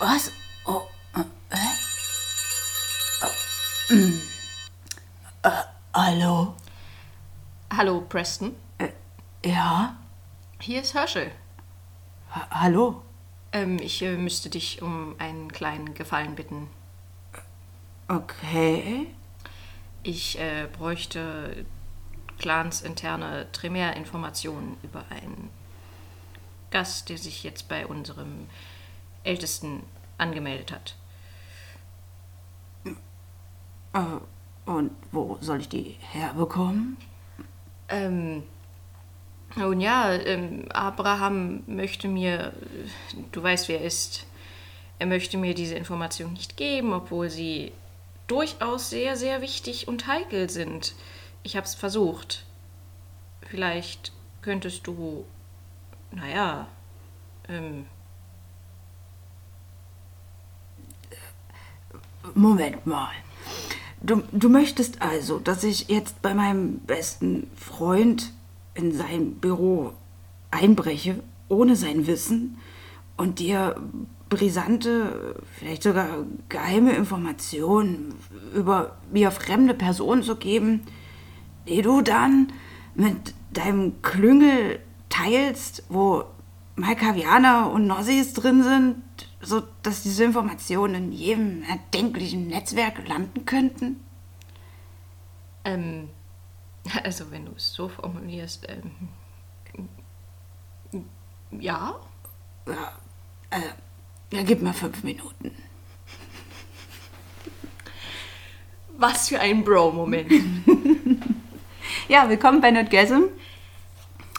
Was? Oh, äh, äh? Mm. Äh, hallo? Hallo, Preston. Äh, ja? Hier ist Herschel. Ha hallo? Ähm, ich äh, müsste dich um einen kleinen Gefallen bitten. Okay. Ich äh, bräuchte clansinterne Primärinformationen über einen Gast, der sich jetzt bei unserem Ältesten angemeldet hat. Äh, und wo soll ich die herbekommen? Ähm, nun ja, ähm, Abraham möchte mir, du weißt, wer er ist, er möchte mir diese Information nicht geben, obwohl sie durchaus sehr, sehr wichtig und heikel sind. Ich habe es versucht. Vielleicht könntest du, naja, ähm, Moment mal. Du, du möchtest also, dass ich jetzt bei meinem besten Freund in sein Büro einbreche, ohne sein Wissen, und dir brisante, vielleicht sogar geheime Informationen über mir fremde Personen zu geben, die du dann mit deinem Klüngel teilst, wo Malkavianer und Nossis drin sind, so dass diese Informationen in jedem erdenklichen Netzwerk landen könnten? ähm, also wenn du es so formulierst, ähm, ja, Ja, äh, gib mir fünf Minuten. was für ein Bro-Moment. Ja, willkommen bei Nerdgasm.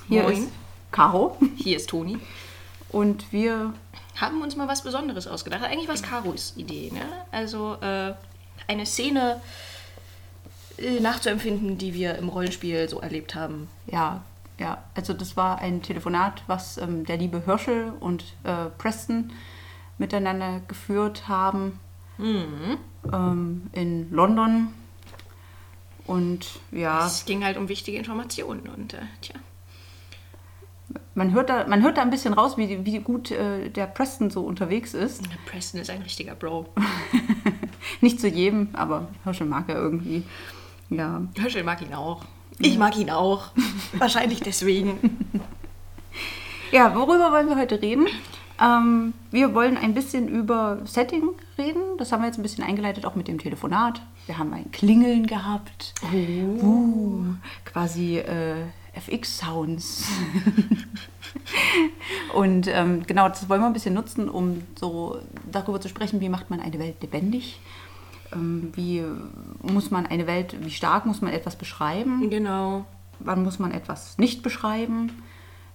Hier Moin. ist Caro Hier ist Toni. und wir Haben uns mal was Besonderes ausgedacht. Eigentlich war es Karos Idee, ne? Also äh, eine Szene äh, nachzuempfinden, die wir im Rollenspiel so erlebt haben. Ja, ja, also das war ein Telefonat, was ähm, der liebe Hirschel und äh, Preston miteinander geführt haben ähm, in London. Und ja, Es ging halt um wichtige Informationen und äh, tja. Man hört, da, man hört da ein bisschen raus, wie, wie gut äh, der Preston so unterwegs ist. Preston ist ein richtiger Bro. Nicht zu jedem, aber Hirschel mag er irgendwie. Ja, Höschel mag ihn auch. Ich mag ihn auch. Wahrscheinlich deswegen. Ja, worüber wollen wir heute reden? Ähm, wir wollen ein bisschen über Setting reden. Das haben wir jetzt ein bisschen eingeleitet, auch mit dem Telefonat. Wir haben ein Klingeln gehabt. Uh, quasi äh, FX-Sounds. Und ähm, genau, das wollen wir ein bisschen nutzen, um so darüber zu sprechen, wie macht man eine Welt lebendig. Ähm, wie muss man eine Welt, wie stark muss man etwas beschreiben? Genau. Wann muss man etwas nicht beschreiben?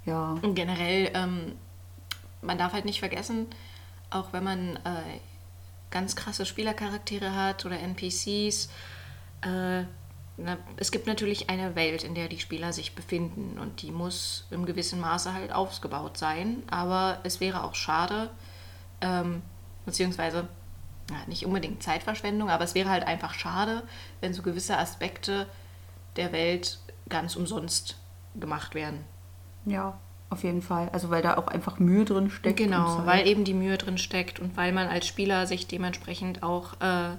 Ja. Und generell, ähm, man darf halt nicht vergessen, auch wenn man äh, ganz krasse Spielercharaktere hat oder NPCs, äh, na, es gibt natürlich eine Welt, in der die Spieler sich befinden und die muss im gewissen Maße halt aufgebaut sein. Aber es wäre auch schade, ähm, beziehungsweise ja, nicht unbedingt Zeitverschwendung, aber es wäre halt einfach schade, wenn so gewisse Aspekte der Welt ganz umsonst gemacht werden. Ja, auf jeden Fall. Also weil da auch einfach Mühe drin steckt. Genau, Zeit. weil eben die Mühe drin steckt und weil man als Spieler sich dementsprechend auch äh,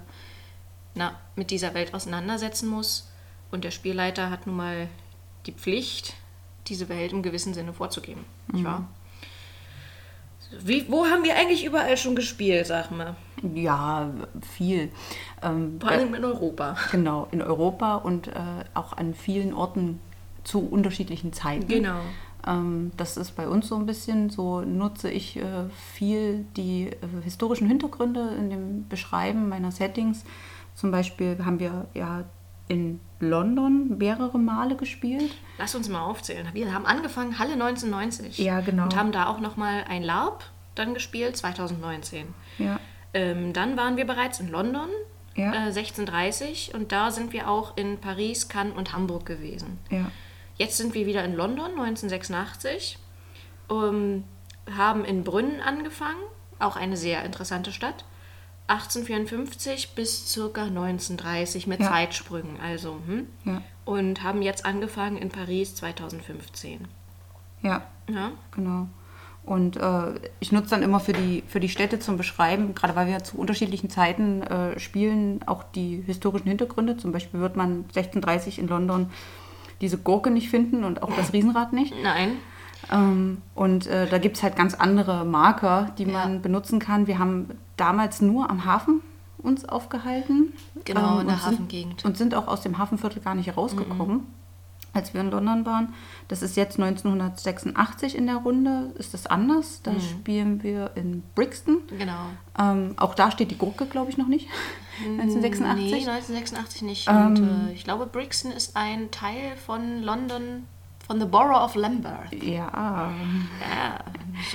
na, mit dieser Welt auseinandersetzen muss. Und der Spielleiter hat nun mal die Pflicht, diese Welt im gewissen Sinne vorzugeben. Nicht wahr? Wie, wo haben wir eigentlich überall schon gespielt, sag mal? Ja, viel. Ähm, Vor allem in Europa. genau, in Europa und äh, auch an vielen Orten zu unterschiedlichen Zeiten. Genau. Ähm, das ist bei uns so ein bisschen, so nutze ich äh, viel die äh, historischen Hintergründe in dem Beschreiben meiner Settings. Zum Beispiel haben wir ja in London mehrere Male gespielt. Lass uns mal aufzählen. Wir haben angefangen Halle 1990. Ja, genau. Und haben da auch nochmal ein LARP dann gespielt, 2019. Ja, Ähm, dann waren wir bereits in London, Ja. äh, 1630, und da sind wir auch in Paris, Cannes und Hamburg gewesen. ja, Jetzt sind wir wieder in London, 1986, ähm, haben in Brünn angefangen, auch eine sehr interessante Stadt. 1854 bis circa 1930 mit Ja. Zeitsprüngen, also hm? ja, und haben jetzt angefangen in Paris 2015. ja. Ja? Genau. Und äh, ich nutze dann immer für die, für die Städte zum Beschreiben, gerade weil wir zu unterschiedlichen Zeiten äh, spielen, auch die historischen Hintergründe. Zum Beispiel wird man 1630 in London diese Gurke nicht finden und auch das Riesenrad nicht. Nein. Ähm, und äh, da gibt es halt ganz andere Marker, die man Ja. benutzen kann. Wir haben damals nur am Hafen uns aufgehalten. Genau, in der und sind- Hafengegend. Und sind auch aus dem Hafenviertel gar nicht rausgekommen, als wir in London waren. Das ist jetzt 1986 in der Runde, ist das anders. Da spielen wir in Brixton. Genau. Ähm, auch da steht die Gurke, glaube ich, noch nicht. 1986. Nee, 1986 nicht. Ähm, Und äh, ich glaube, Brixton ist ein Teil von London, von the Borough of Lambeth. Ja, Ja,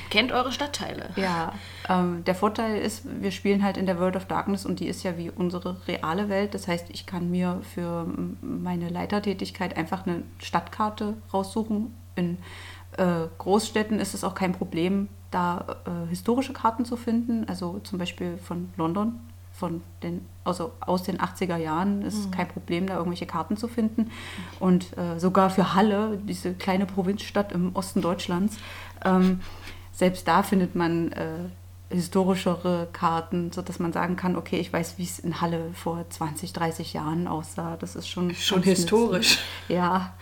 kennt eure Stadtteile. Ja, ähm, der Vorteil ist, wir spielen halt in der World of Darkness und die ist ja wie unsere reale Welt. Das heißt, ich kann mir für meine Leitertätigkeit einfach eine Stadtkarte raussuchen. In äh, Großstädten ist es auch kein Problem, da äh, historische Karten zu finden. Also zum Beispiel von London, von den, also aus den 80er Jahren ist es kein Problem, da irgendwelche Karten zu finden. Und äh, sogar für Halle, diese kleine Provinzstadt im Osten Deutschlands, ähm, selbst da findet man äh, historischere Karten, sodass man sagen kann, okay, ich weiß, wie es in Halle vor 20, 30 Jahren aussah. Das ist schon, Schon historisch. Nützlich. Ja,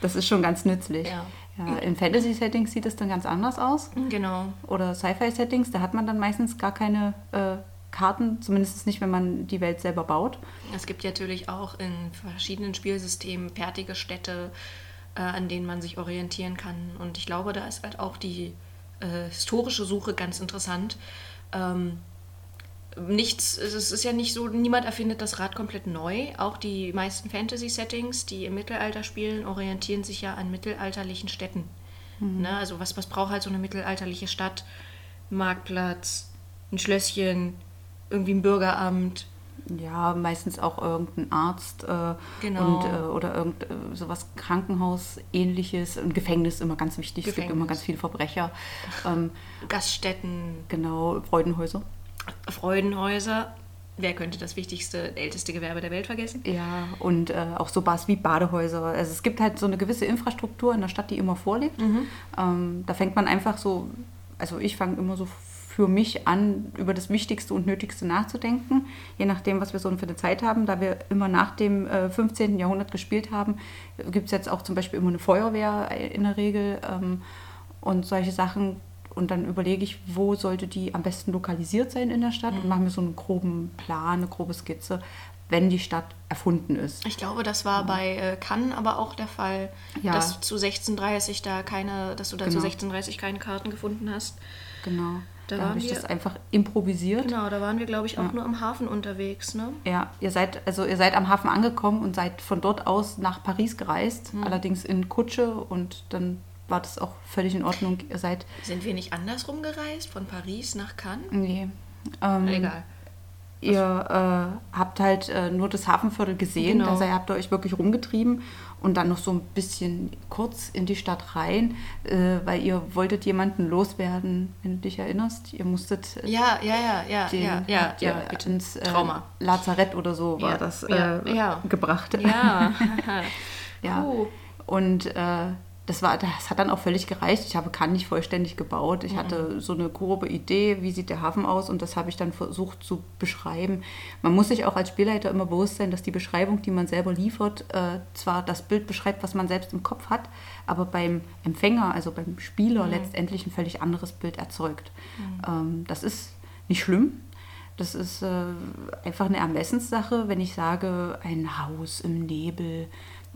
das ist schon ganz nützlich. Ja. Ja, in Fantasy-Settings sieht es dann ganz anders aus. Genau. Oder Sci-Fi-Settings, da hat man dann meistens gar keine äh, Karten, zumindest nicht, wenn man die Welt selber baut. Es gibt ja natürlich auch in verschiedenen Spielsystemen fertige Städte, äh, an denen man sich orientieren kann. Und ich glaube, da ist halt auch die äh, historische Suche ganz interessant. Ähm, nichts, es ist ja nicht so, niemand erfindet das Rad komplett neu. Auch die meisten Fantasy-Settings, die im Mittelalter spielen, orientieren sich ja an mittelalterlichen Städten. Ne? Also was, was braucht halt so eine mittelalterliche Stadt? Marktplatz, ein Schlösschen, irgendwie ein Bürgeramt, Ja, meistens auch irgendein Arzt äh, Genau. und, äh, oder irgend äh, sowas Krankenhaus-ähnliches. Und Gefängnis immer ganz wichtig. Es gibt Gefängnis. immer ganz viele Verbrecher. Ähm, Gaststätten, genau, Freudenhäuser. Freudenhäuser. Wer könnte das wichtigste, älteste Gewerbe der Welt vergessen? Ja, und äh, auch so was wie Badehäuser. Also es gibt halt so eine gewisse Infrastruktur in der Stadt, die immer vorliegt. Ähm, da fängt man einfach so, also ich fange immer so für mich an, über das Wichtigste und Nötigste nachzudenken, je nachdem, was wir so für eine Zeit haben. Da wir immer nach dem äh, 15. Jahrhundert gespielt haben, gibt es jetzt auch zum Beispiel immer eine Feuerwehr in der Regel ähm, und solche Sachen. Und dann überlege ich, wo sollte die am besten lokalisiert sein in der Stadt und mache mir so einen groben Plan, eine grobe Skizze, wenn die Stadt erfunden ist. Ich glaube, das war bei äh, Cannes aber auch der Fall, Ja. dass zu 1630 da keine, dass du da zu Genau. 1630 keine Karten gefunden hast. Genau. Da Da, waren habe ich wir- das einfach improvisiert. Genau, da waren wir, glaube ich, auch nur am Hafen unterwegs, ne? Ja, ihr seid, also ihr seid am Hafen angekommen und seid von dort aus nach Paris gereist, Hm. allerdings in Kutsche und dann war das auch völlig in Ordnung. Ihr seid, Sind wir nicht andersrum gereist, von Paris nach Cannes? nee, ähm, Egal. ihr äh, habt halt äh, nur das Hafenviertel gesehen, Genau. also ihr habt euch wirklich rumgetrieben und dann noch so ein bisschen kurz in die Stadt rein, äh, weil ihr wolltet jemanden loswerden, wenn du dich erinnerst. Ihr musstet äh, Ja, ja, ja, ja, den ja, ja, ja, bitte. ins äh, Trauma. Lazarett oder so war Ja, das ja, äh, ja. gebracht. Ja. Ja. Puh. Und äh, das, war, das hat dann auch völlig gereicht. Ich habe Cannes nicht vollständig gebaut. Ich hatte so eine grobe Idee, wie sieht der Hafen aus und das habe ich dann versucht zu beschreiben. Man muss sich auch als Spielleiter immer bewusst sein, dass die Beschreibung, die man selber liefert, äh, zwar das Bild beschreibt, was man selbst im Kopf hat, aber beim Empfänger, also beim Spieler, letztendlich ein völlig anderes Bild erzeugt. Ähm, das ist nicht schlimm. Das ist äh, einfach eine Ermessenssache. Wenn ich sage, ein Haus im Nebel,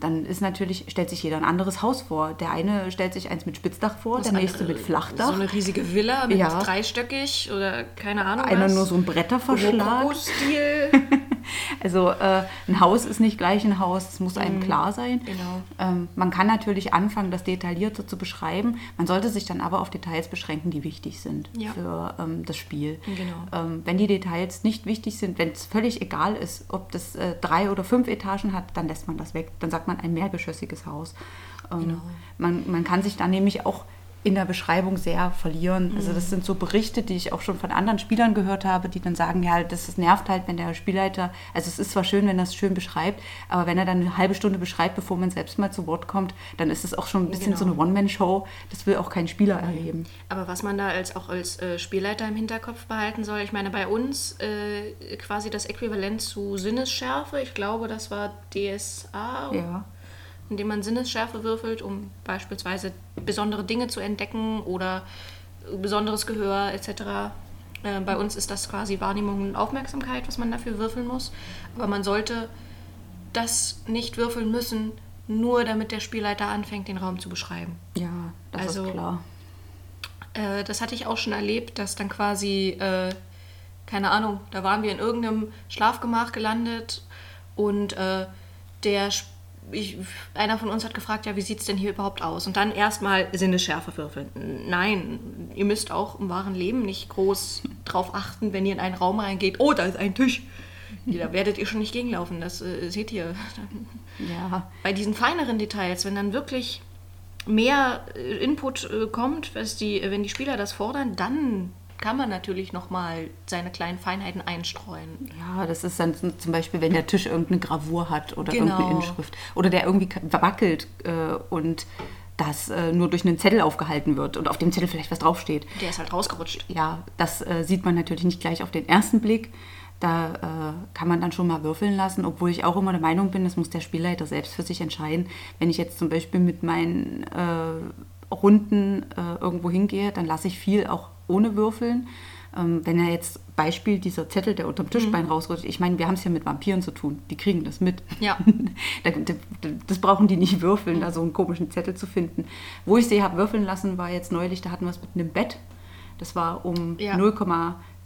dann ist natürlich, stellt sich jeder ein anderes Haus vor. Der eine stellt sich eins mit Spitzdach vor, Das der nächste mit Flachdach. So eine riesige Villa mit Ja. dreistöckig oder keine Ahnung einer was. nur so ein Bretterverschlag. Rokoko-Stil. Also äh, ein Haus ist nicht gleich ein Haus, das muss einem klar sein. Genau. Ähm, man kann natürlich anfangen, das detaillierter zu beschreiben. Man sollte sich dann aber auf Details beschränken, die wichtig sind Ja. für ähm, das Spiel. Genau. Ähm, wenn die Details nicht wichtig sind, wenn es völlig egal ist, ob das äh, drei oder fünf Etagen hat, dann lässt man das weg. Dann sagt man ein mehrgeschossiges Haus. Ähm, Genau. man, man kann sich dann nämlich auch in der Beschreibung sehr verlieren. Also das sind so Berichte, die ich auch schon von anderen Spielern gehört habe, die dann sagen, ja, das, das nervt halt, wenn der Spielleiter, also es ist zwar schön, wenn er es schön beschreibt, aber wenn er dann eine halbe Stunde beschreibt, bevor man selbst mal zu Wort kommt, dann ist es auch schon ein bisschen Genau. so eine One-Man-Show. Das will auch kein Spieler erleben. Aber was man da als, auch als äh, Spielleiter im Hinterkopf behalten soll, ich meine, bei uns äh, quasi das Äquivalent zu Sinnesschärfe, ich glaube, das war DSA, Ja. Indem man Sinnesschärfe würfelt, um beispielsweise besondere Dinge zu entdecken oder besonderes Gehör etc. Äh, bei uns ist das quasi Wahrnehmung und Aufmerksamkeit, was man dafür würfeln muss. Aber man sollte das nicht würfeln müssen, nur damit der Spielleiter anfängt, den Raum zu beschreiben. Ja, das Also- ist klar. Äh, das hatte ich auch schon erlebt, dass dann quasi, äh, keine Ahnung, da waren wir in irgendeinem Schlafgemach gelandet und äh, der, Sp- ich, einer von uns hat gefragt, ja, wie sieht es denn hier überhaupt aus? Und dann erstmal Sinnesschärfe würfeln. Nein, ihr müsst auch im wahren Leben nicht groß drauf achten, wenn ihr in einen Raum reingeht, oh, da ist ein Tisch. Da werdet ihr schon nicht gegenlaufen, das äh, seht ihr. Ja, bei diesen feineren Details, wenn dann wirklich mehr äh, Input äh, kommt, die, wenn die Spieler das fordern, dann kann man natürlich nochmal seine kleinen Feinheiten einstreuen. Ja, das ist dann zum Beispiel, wenn der Tisch irgendeine Gravur hat oder Genau. irgendeine Inschrift. Oder der irgendwie wackelt äh, und das äh, nur durch einen Zettel aufgehalten wird und auf dem Zettel vielleicht was draufsteht. Der ist halt rausgerutscht. Ja, das äh, sieht man natürlich nicht gleich auf den ersten Blick. Da äh, kann man dann schon mal würfeln lassen, obwohl ich auch immer der Meinung bin, das muss der Spielleiter selbst für sich entscheiden. Wenn ich jetzt zum Beispiel mit meinen äh, Runden äh, irgendwo hingehe, dann lasse ich viel auch ohne Würfeln. Ähm, wenn er jetzt Beispiel dieser Zettel, der unterm Tischbein rausrutscht, ich meine, wir haben es ja mit Vampiren zu tun, die kriegen das mit. Ja. Da- da- das brauchen die nicht würfeln, da so einen komischen Zettel zu finden. Wo ich sie habe würfeln lassen, war jetzt neulich, da hatten wir es mit einem Bett. Das war um Ja.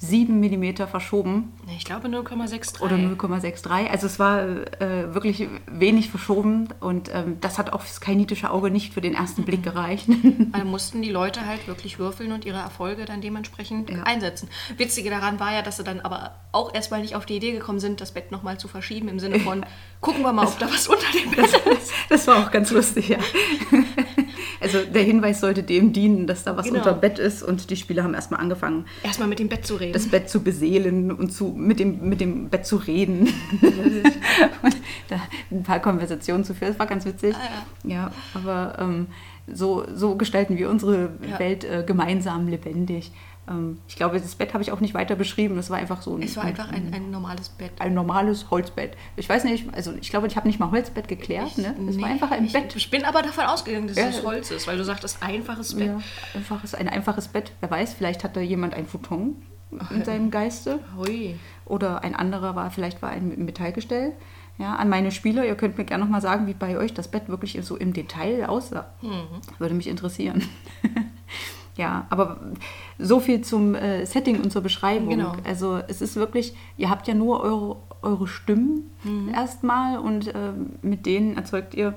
0,7 Millimeter verschoben Ich glaube 0,63. oder 0,63. Also es war äh, wirklich wenig verschoben und ähm, das hat auch fürs kainitische Auge nicht für den ersten Blick gereicht. Da mussten die Leute halt wirklich würfeln und ihre Erfolge dann dementsprechend Ja. einsetzen. Witzige daran war ja, dass sie dann aber auch erstmal nicht auf die Idee gekommen sind, das Bett nochmal zu verschieben, im Sinne von, gucken wir mal, ob da was unter dem Bett ist. Das war auch ganz lustig, ja. Also der Hinweis sollte dem dienen, dass da was Genau. unter Bett ist und die Spieler haben erstmal angefangen, Erstmal mit dem Bett zu reden. das Bett zu beseelen und zu, mit, dem, mit dem Bett zu reden. und da ein paar Konversationen zu führen. Das war ganz witzig. Ah, ja. aber ähm, so, so gestalten wir unsere Ja. Welt äh, gemeinsam lebendig. Ähm, ich glaube, das Bett habe ich auch nicht weiter beschrieben. Das war einfach so ein, es war einfach ein, ein normales Bett. ein normales Holzbett. Ich weiß nicht, also ich glaube, ich habe nicht mal Holzbett geklärt. Ne? Es war Nee, einfach ein ich, Bett. Ich bin aber davon ausgegangen, dass Ja. es Holz ist, weil du sagtest, einfaches Bett. Ja, einfaches, ein einfaches Bett. Wer weiß, vielleicht hat da jemand ein Futon in seinem Geiste. Hui. Oder ein anderer war, vielleicht war ein Metallgestell. Ja, an meine Spieler, ihr könnt mir gerne noch mal sagen, wie bei euch das Bett wirklich so im Detail aussah. Würde mich interessieren. ja, aber so viel zum äh, Setting und zur Beschreibung. Genau. Also es ist wirklich, ihr habt ja nur eure, eure Stimmen erstmal und äh, mit denen erzeugt ihr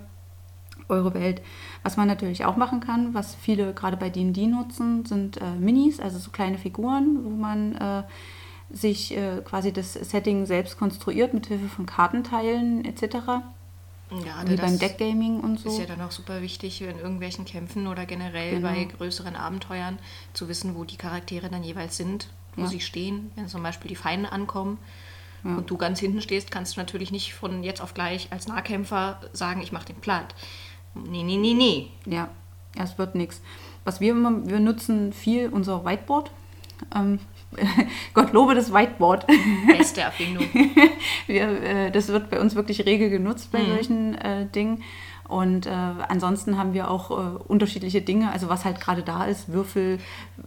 eure Welt. Was man natürlich auch machen kann, was viele gerade bei D&D nutzen, sind äh, Minis, also so kleine Figuren, wo man äh, sich äh, quasi das Setting selbst konstruiert mit Hilfe von Kartenteilen etc. Gerade Wie beim Deckgaming und so. ist ja dann auch super wichtig in irgendwelchen Kämpfen oder generell Genau. bei größeren Abenteuern zu wissen, wo die Charaktere dann jeweils sind, wo Ja. sie stehen. Wenn zum Beispiel die Feinde ankommen und du ganz hinten stehst, kannst du natürlich nicht von jetzt auf gleich als Nahkämpfer sagen, ich mache den platt. Nee, nee, nee, nee. Ja, es wird nichts. Was wir immer, wir nutzen viel unser Whiteboard. Ähm, Gott lobe das Whiteboard. Beste Erfindung. wir, äh, das wird bei uns wirklich rege genutzt bei solchen äh, Dingen. Und äh, ansonsten haben wir auch äh, unterschiedliche Dinge, also was halt gerade da ist, Würfel.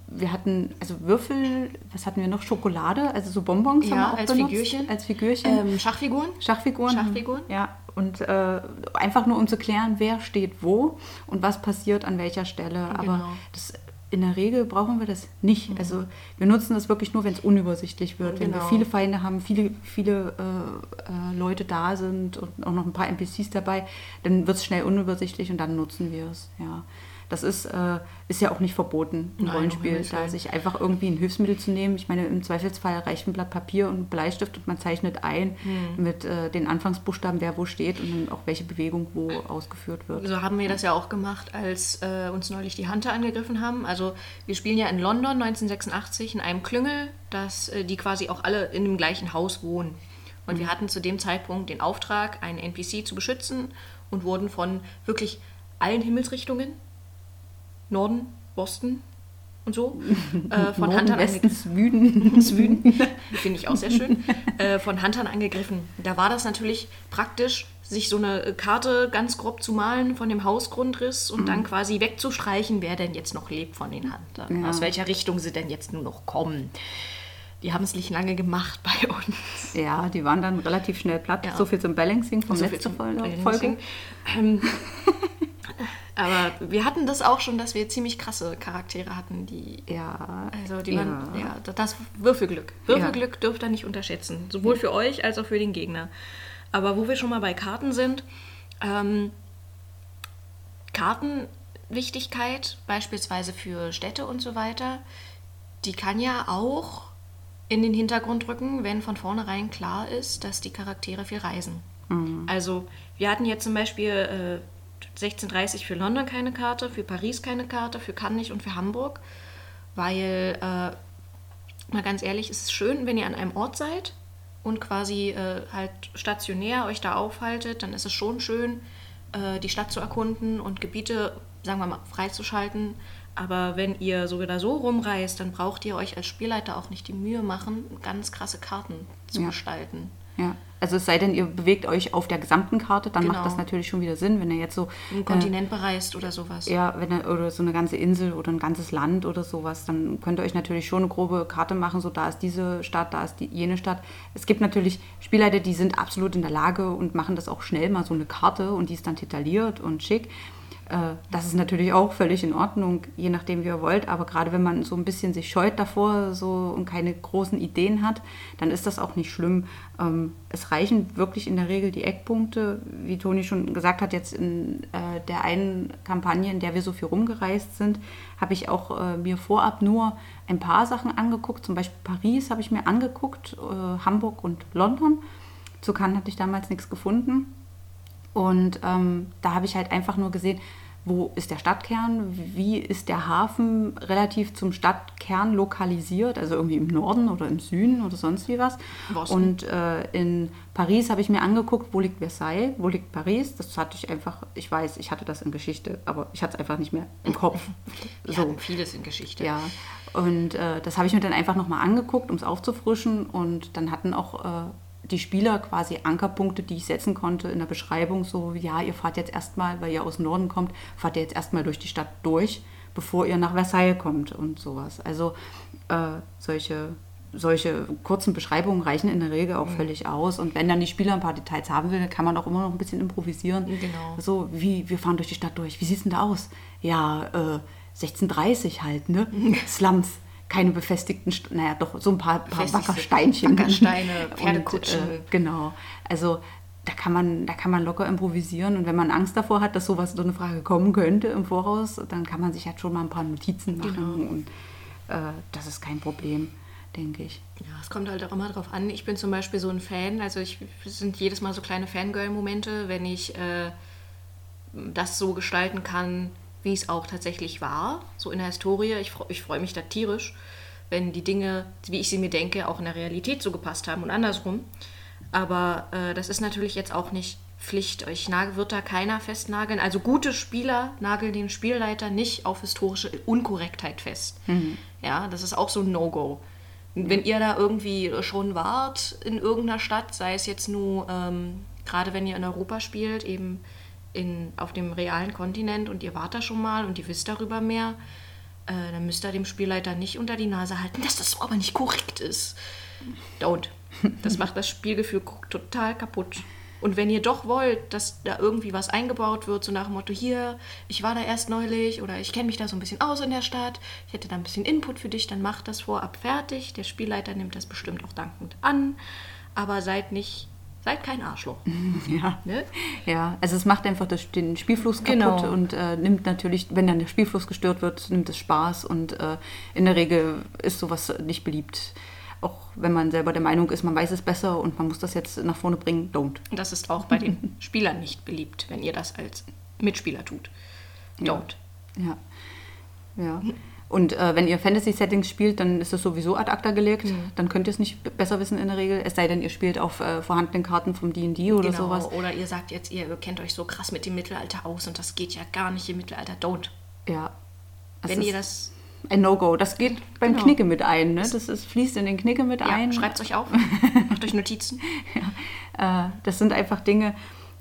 Wir hatten, also Würfel, was hatten wir noch? Schokolade, also so Bonbons Ja, haben wir auch als benutzt. Figürchen. Als Figürchen. ähm, Schachfiguren? Schachfiguren. Schachfiguren? Ja, und äh, einfach nur um zu klären, wer steht wo und was passiert an welcher Stelle. Aber Genau. das, in der Regel brauchen wir das nicht. Also wir nutzen das wirklich nur, wenn es unübersichtlich wird. Wenn wir Genau. viele Feinde haben, viele, viele äh, äh, Leute da sind und auch noch ein paar NPCs dabei, dann wird es schnell unübersichtlich und dann nutzen wir es. Ja. Das ist, äh, ist ja auch nicht verboten im Nein, Rollenspiel, da sich einfach irgendwie ein Hilfsmittel zu nehmen. Ich meine, im Zweifelsfall reicht ein Blatt Papier und ein Bleistift und man zeichnet ein Hm. mit äh, den Anfangsbuchstaben, wer wo steht und dann auch welche Bewegung wo ausgeführt wird. So haben wir das ja auch gemacht, als äh, uns neulich die Hunter angegriffen haben. Also wir spielen ja in London 1986 in einem Klüngel, dass äh, die quasi auch alle in dem gleichen Haus wohnen. Und wir hatten zu dem Zeitpunkt den Auftrag, einen NPC zu beschützen und wurden von wirklich allen Himmelsrichtungen, Norden, Osten und so, äh, von Norden, Huntern Westen, angegriffen. Süden. Süden, finde ich auch sehr schön, äh, von Huntern angegriffen. Da war das natürlich praktisch, sich so eine Karte ganz grob zu malen von dem Hausgrundriss und dann quasi wegzustreichen, wer denn jetzt noch lebt von den Huntern. Ja. Aus welcher Richtung sie denn jetzt nur noch kommen. Die haben es nicht lange gemacht bei uns. Ja, die waren dann relativ schnell platt. Ja. So viel zum Balancing vom So letzten. Folge. Ähm, aber wir hatten das auch schon, dass wir ziemlich krasse Charaktere hatten, die Ja. Also die waren, Ja. ja, das Würfelglück. Würfelglück dürft ihr nicht unterschätzen. Sowohl für euch als auch für den Gegner. Aber wo wir schon mal bei Karten sind, ähm, Kartenwichtigkeit, beispielsweise für Städte und so weiter, die kann ja auch in den Hintergrund rücken, wenn von vornherein klar ist, dass die Charaktere viel reisen. Also wir hatten jetzt zum Beispiel äh, 1630 für London keine Karte, für Paris keine Karte, für Cannes nicht und für Hamburg, weil, äh, mal ganz ehrlich, es ist schön, wenn ihr an einem Ort seid und quasi äh, halt stationär euch da aufhaltet, dann ist es schon schön, äh, die Stadt zu erkunden und Gebiete, sagen wir mal, freizuschalten. Aber wenn ihr so oder so rumreist, dann braucht ihr euch als Spielleiter auch nicht die Mühe machen, ganz krasse Karten zu Ja. gestalten. Ja. Also es sei denn, ihr bewegt euch auf der gesamten Karte, dann Genau. macht das natürlich schon wieder Sinn, wenn ihr jetzt so Einen Kontinent bereist oder sowas. Äh, ja, wenn ihr, oder so eine ganze Insel oder ein ganzes Land oder sowas, dann könnt ihr euch natürlich schon eine grobe Karte machen, so da ist diese Stadt, da ist die, jene Stadt. Es gibt natürlich Spielleiter, die sind absolut in der Lage und machen das auch schnell mal so eine Karte und die ist dann detailliert und schick. Äh, Das ist natürlich auch völlig in Ordnung, je nachdem, wie ihr wollt. Aber gerade wenn man so ein bisschen sich scheut davor so und keine großen Ideen hat, dann ist das auch nicht schlimm. Ähm, Es reichen wirklich in der Regel die Eckpunkte, wie Toni schon gesagt hat, jetzt in äh, der einen Kampagne, in der wir so viel rumgereist sind, habe ich auch äh, mir vorab nur ein paar Sachen angeguckt. Zum Beispiel Paris habe ich mir angeguckt, Hamburg und London. Zu Cannes hatte ich damals nichts gefunden. Und ähm, da habe ich halt einfach nur gesehen, wo ist der Stadtkern, wie ist der Hafen relativ zum Stadtkern lokalisiert, also irgendwie im Norden oder im Süden oder sonst wie was. Im Osten. Und äh, in Paris habe ich mir angeguckt, wo liegt Versailles, wo liegt Paris. Das hatte ich einfach, ich weiß, ich hatte das in Geschichte, aber ich hatte es einfach nicht mehr im Kopf. Wir so. vieles in Geschichte. Ja, und äh, das habe ich mir dann einfach nochmal angeguckt, um es aufzufrischen. Und dann hatten auch äh, die Spieler quasi Ankerpunkte, die ich setzen konnte in der Beschreibung. So, ja, ihr fahrt jetzt erstmal, weil ihr aus dem Norden kommt, fahrt ihr jetzt erstmal durch die Stadt durch, bevor ihr nach Versailles kommt und sowas. Also äh, solche, solche kurzen Beschreibungen reichen in der Regel auch völlig aus. Und wenn dann die Spieler ein paar Details haben will, kann man auch immer noch ein bisschen improvisieren. Genau. So, wie, wir fahren durch die Stadt durch. Wie sieht es denn da aus? Ja, äh, 1630 halt, ne? Slums. Keine befestigten, St naja, doch so ein paar, paar Wackersteinchen. Wackersteine, Und, Pferdekutschen. äh, genau. Also da kann, man, da kann man locker improvisieren. Und wenn man Angst davor hat, dass sowas, so eine Frage kommen könnte im Voraus, dann kann man sich halt schon mal ein paar Notizen machen. Genau. Und äh, das ist kein Problem, denke ich. Ja, es kommt halt auch immer drauf an. Ich bin zum Beispiel so ein Fan, also ich sind jedes Mal so kleine Fangirl-Momente, wenn ich äh, das so gestalten kann, wie es auch tatsächlich war, so in der Historie. Ich, ich freue mich da tierisch, wenn die Dinge, wie ich sie mir denke, auch in der Realität so gepasst haben und andersrum. Aber äh, das ist natürlich jetzt auch nicht Pflicht. Euch wird da keiner festnageln. Also gute Spieler nageln den Spielleiter nicht auf historische Unkorrektheit fest. Ja, das ist auch so ein No-Go. Wenn ihr da irgendwie schon wart in irgendeiner Stadt, sei es jetzt nur, ähm, gerade wenn ihr in Europa spielt, eben in, auf dem realen Kontinent und ihr wart da schon mal und ihr wisst darüber mehr, äh, dann müsst ihr dem Spielleiter nicht unter die Nase halten, dass das aber nicht korrekt ist. Don't. Das macht das Spielgefühl total kaputt. Und wenn ihr doch wollt, dass da irgendwie was eingebaut wird, so nach dem Motto, hier, ich war da erst neulich oder ich kenne mich da so ein bisschen aus in der Stadt, ich hätte da ein bisschen Input für dich, dann macht das vorab fertig. Der Spielleiter nimmt das bestimmt auch dankend an, aber seid nicht Seid kein Arschloch. Ja. Ne? Ja, also es macht einfach das, den Spielfluss kaputt Genau. und äh, nimmt natürlich, wenn dann der Spielfluss gestört wird, nimmt es Spaß und äh, in der Regel ist sowas nicht beliebt. Auch wenn man selber der Meinung ist, man weiß es besser und man muss das jetzt nach vorne bringen, don't. Das ist auch bei den Spielern nicht beliebt, wenn ihr das als Mitspieler tut. Don't. Ja. Ja. Und äh, wenn ihr Fantasy-Settings spielt, dann ist das sowieso ad acta gelegt. Mhm. Dann könnt ihr es nicht besser wissen in der Regel. Es sei denn, ihr spielt auf äh, vorhandenen Karten vom D&D oder genau. sowas. Oder ihr sagt jetzt, ihr kennt euch so krass mit dem Mittelalter aus und das geht ja gar nicht im Mittelalter. Don't. Ja. Es wenn ihr das. ein No-Go. Das geht beim Genau. Knicke mit ein. Ne? Das ist, fließt in den Knicke mit Ja, ein. schreibt es euch auf. Macht euch Notizen. Äh, das sind einfach Dinge,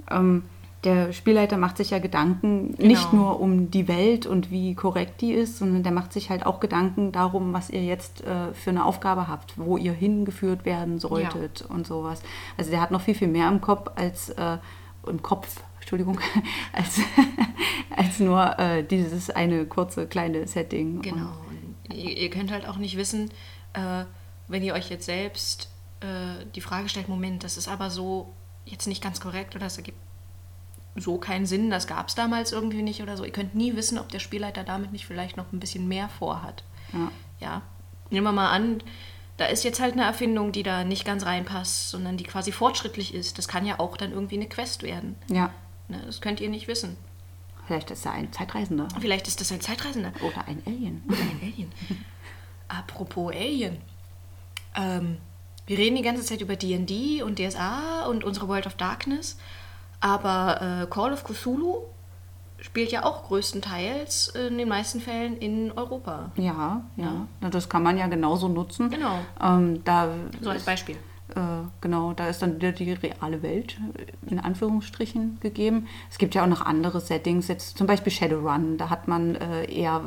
ähm, der Spielleiter macht sich ja Gedanken nicht Genau. nur um die Welt und wie korrekt die ist, sondern der macht sich halt auch Gedanken darum, was ihr jetzt äh, für eine Aufgabe habt, wo ihr hingeführt werden solltet und sowas. Also der hat noch viel, viel mehr im Kopf als äh, im Kopf, Entschuldigung, als, als nur äh, dieses eine kurze kleine Setting. Genau. Und ihr, ihr könnt halt auch nicht wissen, äh, wenn ihr euch jetzt selbst äh, die Frage stellt, Moment, das ist aber so jetzt nicht ganz korrekt oder das ergibt so keinen Sinn, das gab es damals irgendwie nicht oder so. Ihr könnt nie wissen, ob der Spielleiter damit nicht vielleicht noch ein bisschen mehr vorhat. Ja. Ja. Nehmen wir mal an, da ist jetzt halt eine Erfindung, die da nicht ganz reinpasst, sondern die quasi fortschrittlich ist. Das kann ja auch dann irgendwie eine Quest werden. ja, Ne? Das könnt ihr nicht wissen. vielleicht ist er ein Zeitreisender Vielleicht ist das ein Zeitreisender. oder ein Alien. Oder ein Alien. Apropos Alien. Ähm, wir reden die ganze Zeit über D&D und DSA und unsere World of Darkness, aber äh, Call of Cthulhu spielt ja auch größtenteils in den meisten Fällen in Europa. Ja, ja, Na, Das kann man ja genauso nutzen. Genau. Ähm, da So als Beispiel. Äh, genau, da ist dann wieder die reale Welt äh, in Anführungsstrichen gegeben. Es gibt ja auch noch andere Settings, jetzt zum Beispiel Shadowrun, da hat man äh, eher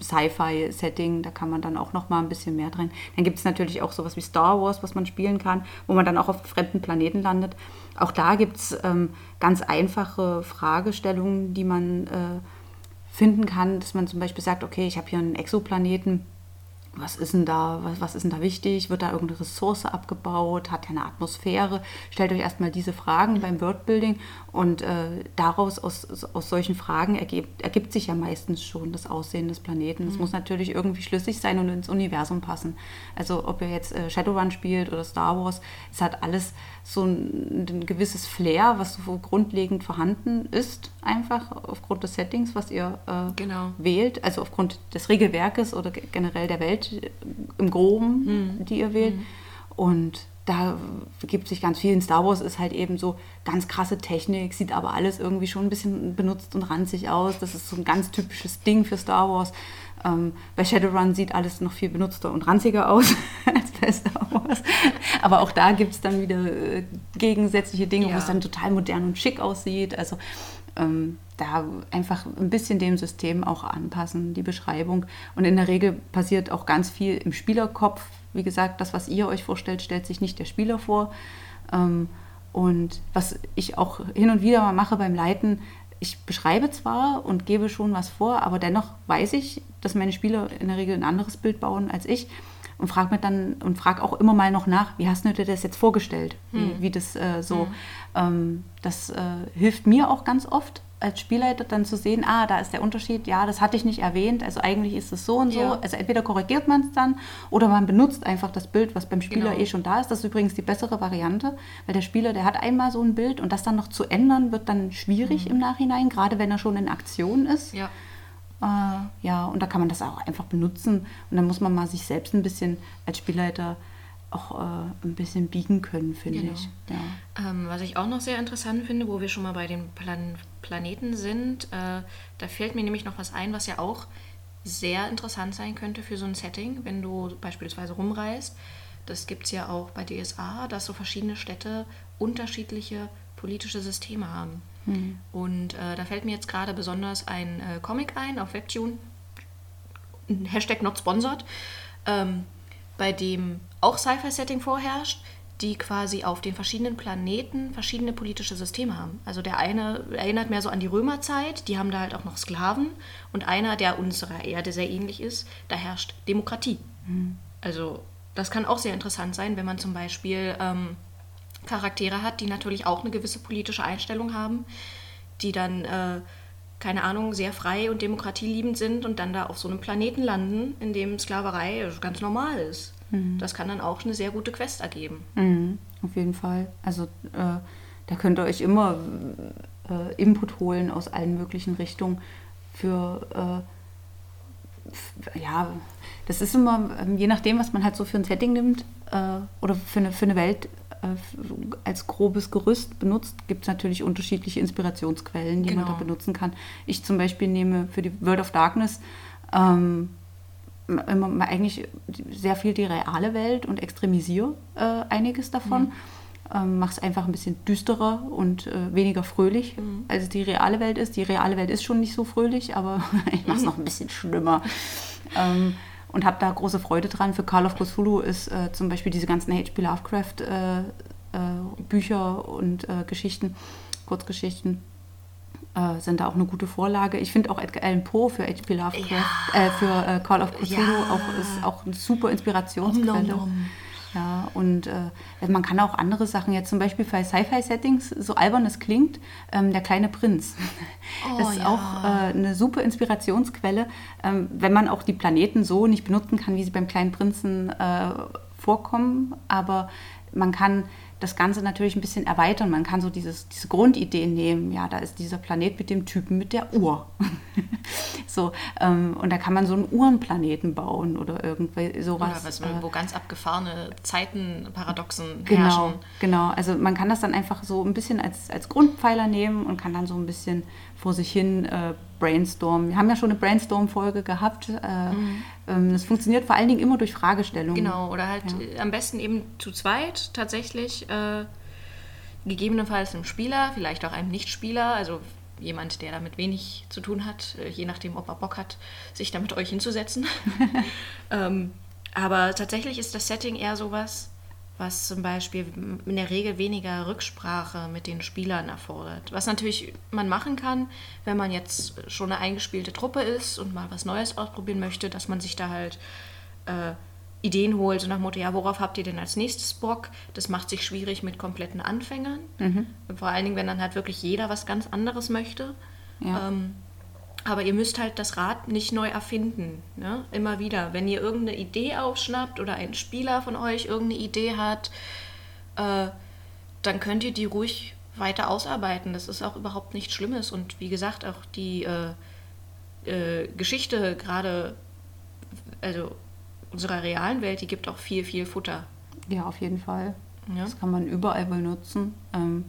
Sci-Fi-Setting, da kann man dann auch noch mal ein bisschen mehr drin. Dann gibt es natürlich auch sowas wie Star Wars, was man spielen kann, wo man dann auch auf fremden Planeten landet. Auch da gibt es ähm, ganz einfache Fragestellungen, die man äh, finden kann, dass man zum Beispiel sagt, okay, ich habe hier einen Exoplaneten, was ist denn da, was, was ist denn da wichtig? Wird da irgendeine Ressource abgebaut? Hat er eine Atmosphäre? Stellt euch erstmal diese Fragen beim Wordbuilding und äh, daraus, aus, aus solchen Fragen ergibt, ergibt sich ja meistens schon das Aussehen des Planeten. Es muss natürlich irgendwie schlüssig sein und ins Universum passen. Also ob ihr jetzt äh, Shadowrun spielt oder Star Wars, es hat alles so ein, ein gewisses Flair, was so grundlegend vorhanden ist, einfach aufgrund des Settings, was ihr äh, Genau. wählt, also aufgrund des Regelwerkes oder ge- generell der Welt äh, im Groben, die ihr wählt. Und da gibt sich ganz viel. In Star Wars ist halt eben so ganz krasse Technik, sieht aber alles irgendwie schon ein bisschen benutzt und ranzig aus. Das ist so ein ganz typisches Ding für Star Wars. Ähm, bei Shadowrun sieht alles noch viel benutzter und ranziger aus als bei Star Wars. Aber auch da gibt es dann wieder äh, gegensätzliche Dinge, wo Ja. es dann total modern und schick aussieht. Also ähm, da einfach ein bisschen dem System auch anpassen, die Beschreibung. Und in der Regel passiert auch ganz viel im Spielerkopf. Wie gesagt, das, was ihr euch vorstellt, stellt sich nicht der Spieler vor. Ähm, und was ich auch hin und wieder mal mache beim Leiten, ich beschreibe zwar und gebe schon was vor, aber dennoch weiß ich, dass meine Spieler in der Regel ein anderes Bild bauen als ich und frage mir dann und frage auch immer mal noch nach, wie hast du dir das jetzt vorgestellt, wie, wie das äh, so, ähm, das äh, hilft mir auch ganz oft als Spielleiter dann zu sehen, ah, da ist der Unterschied, ja, das hatte ich nicht erwähnt, also eigentlich ist es so und so. Ja. Also entweder korrigiert man es dann oder man benutzt einfach das Bild, was beim Spieler Genau. eh schon da ist. Das ist übrigens die bessere Variante, weil der Spieler, der hat einmal so ein Bild und das dann noch zu ändern, wird dann schwierig im Nachhinein, gerade wenn er schon in Aktion ist. Ja. Äh, ja, und da kann man das auch einfach benutzen. Und dann muss man mal sich selbst ein bisschen als Spielleiter auch äh, ein bisschen biegen können, finde Genau. ich. Ja. Ähm, was ich auch noch sehr interessant finde, wo wir schon mal bei den Plan Planeten sind, äh, da fällt mir nämlich noch was ein, was ja auch sehr interessant sein könnte für so ein Setting, wenn du beispielsweise rumreist. Das gibt es ja auch bei DSA, dass so verschiedene Städte unterschiedliche politische Systeme haben. Und äh, da fällt mir jetzt gerade besonders ein äh, Comic ein auf Webtoon, Hashtag not sponsored, ähm, bei dem auch Sci-Fi-Setting vorherrscht, die quasi auf den verschiedenen Planeten verschiedene politische Systeme haben. Also der eine erinnert mehr so an die Römerzeit, die haben da halt auch noch Sklaven und einer, der unserer Erde sehr ähnlich ist, da herrscht Demokratie. Also das kann auch sehr interessant sein, wenn man zum Beispiel ähm, Charaktere hat, die natürlich auch eine gewisse politische Einstellung haben, die dann, äh, keine Ahnung, sehr frei und demokratieliebend sind und dann da auf so einem Planeten landen, in dem Sklaverei ganz normal ist. Mhm. Das kann dann auch eine sehr gute Quest ergeben. Mhm, auf jeden Fall. Also äh, da könnt ihr euch immer äh, Input holen aus allen möglichen Richtungen für, äh, ja, das ist immer, ähm, je nachdem, was man halt so für ein Setting nimmt äh, oder für eine, für eine Welt als grobes Gerüst benutzt, gibt es natürlich unterschiedliche Inspirationsquellen, die genau. man da genau. benutzen kann. Ich zum Beispiel nehme für die World of Darkness ähm, eigentlich sehr viel die reale Welt und extremisiere äh, einiges davon. Mhm ähm, mache es einfach ein bisschen düsterer und äh, weniger fröhlich, mhm. als die reale Welt ist. Die reale Welt ist schon nicht so fröhlich, aber ich mache es noch ein bisschen schlimmer. Ähm, und habe da große Freude dran. Für Call of Cthulhu ist äh, zum Beispiel diese ganzen H.P. Lovecraft äh, äh, Bücher und äh, Geschichten, Kurzgeschichten, sind da auch eine gute Vorlage. Ich finde auch Edgar Allan Poe für H.P. Lovecraft, ja. für Call of Cthulhu ja. auch, ist auch eine super Inspirationsquelle. Um, um, um. Ja, und äh, man kann auch andere Sachen, jetzt zum Beispiel bei Sci-Fi-Settings, so albern es klingt, ähm, der kleine Prinz. Oh, das ist ja. auch äh, eine super Inspirationsquelle, ähm, wenn man auch die Planeten so nicht benutzen kann, wie sie beim kleinen Prinzen äh, vorkommen. Aber man kann das Ganze natürlich ein bisschen erweitern. Man kann so dieses, diese Grundidee nehmen. Ja, da ist dieser Planet mit dem Typen mit der Uhr. so, ähm, und da kann man so einen Uhrenplaneten bauen oder irgendwie sowas. Oder was, äh, wo ganz abgefahrene Zeitenparadoxen genau, herrschen. Genau, also man kann das dann einfach so ein bisschen als, als Grundpfeiler nehmen und kann dann so ein bisschen vor sich hin äh, brainstormen. Wir haben ja schon eine Brainstorm-Folge gehabt. Äh, mhm. ähm, das funktioniert vor allen Dingen immer durch Fragestellungen. Genau, oder halt ja. am besten eben zu zweit tatsächlich. Äh, gegebenenfalls einem Spieler, vielleicht auch einem Nichtspieler, also jemand, der damit wenig zu tun hat, äh, je nachdem, ob er Bock hat, sich da mit euch hinzusetzen. ähm, aber tatsächlich ist das Setting eher sowas, was zum Beispiel in der Regel weniger Rücksprache mit den Spielern erfordert. Was natürlich man machen kann, wenn man jetzt schon eine eingespielte Truppe ist und mal was Neues ausprobieren möchte, dass man sich da halt äh, Ideen holt, so nach dem Motto, ja, worauf habt ihr denn als nächstes Bock? Das macht sich schwierig mit kompletten Anfängern. Mhm. Vor allen Dingen, wenn dann halt wirklich jeder was ganz anderes möchte. Ja. Ähm, aber ihr müsst halt das Rad nicht neu erfinden. Ne? Immer wieder. Wenn ihr irgendeine Idee aufschnappt oder ein Spieler von euch irgendeine Idee hat, äh, dann könnt ihr die ruhig weiter ausarbeiten. Das ist auch überhaupt nichts Schlimmes. Und wie gesagt, auch die äh, äh, Geschichte gerade, also unserer realen Welt, die gibt auch viel, viel Futter. Ja, auf jeden Fall. Ja. Das kann man überall benutzen. Ähm,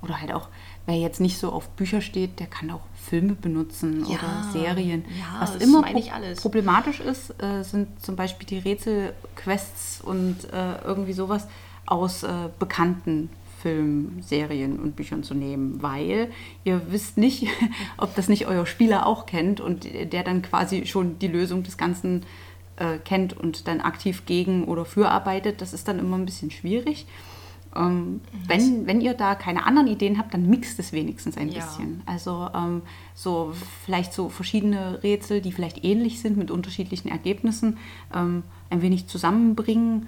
oder halt auch, wer jetzt nicht so auf Bücher steht, der kann auch Filme benutzen ja, oder Serien. Ja, Was immer pro problematisch ist, äh, sind zum Beispiel die Rätselquests und äh, irgendwie sowas aus äh, bekannten Filmen, Serien und Büchern zu nehmen, weil ihr wisst nicht, ob das nicht euer Spieler auch kennt und der dann quasi schon die Lösung des Ganzen äh, kennt und dann aktiv gegen oder für arbeitet. Das ist dann immer ein bisschen schwierig. Ähm, wenn, wenn ihr da keine anderen Ideen habt, dann mixt es wenigstens ein ja. bisschen. Also ähm, so vielleicht so verschiedene Rätsel, die vielleicht ähnlich sind mit unterschiedlichen Ergebnissen, ähm, ein wenig zusammenbringen,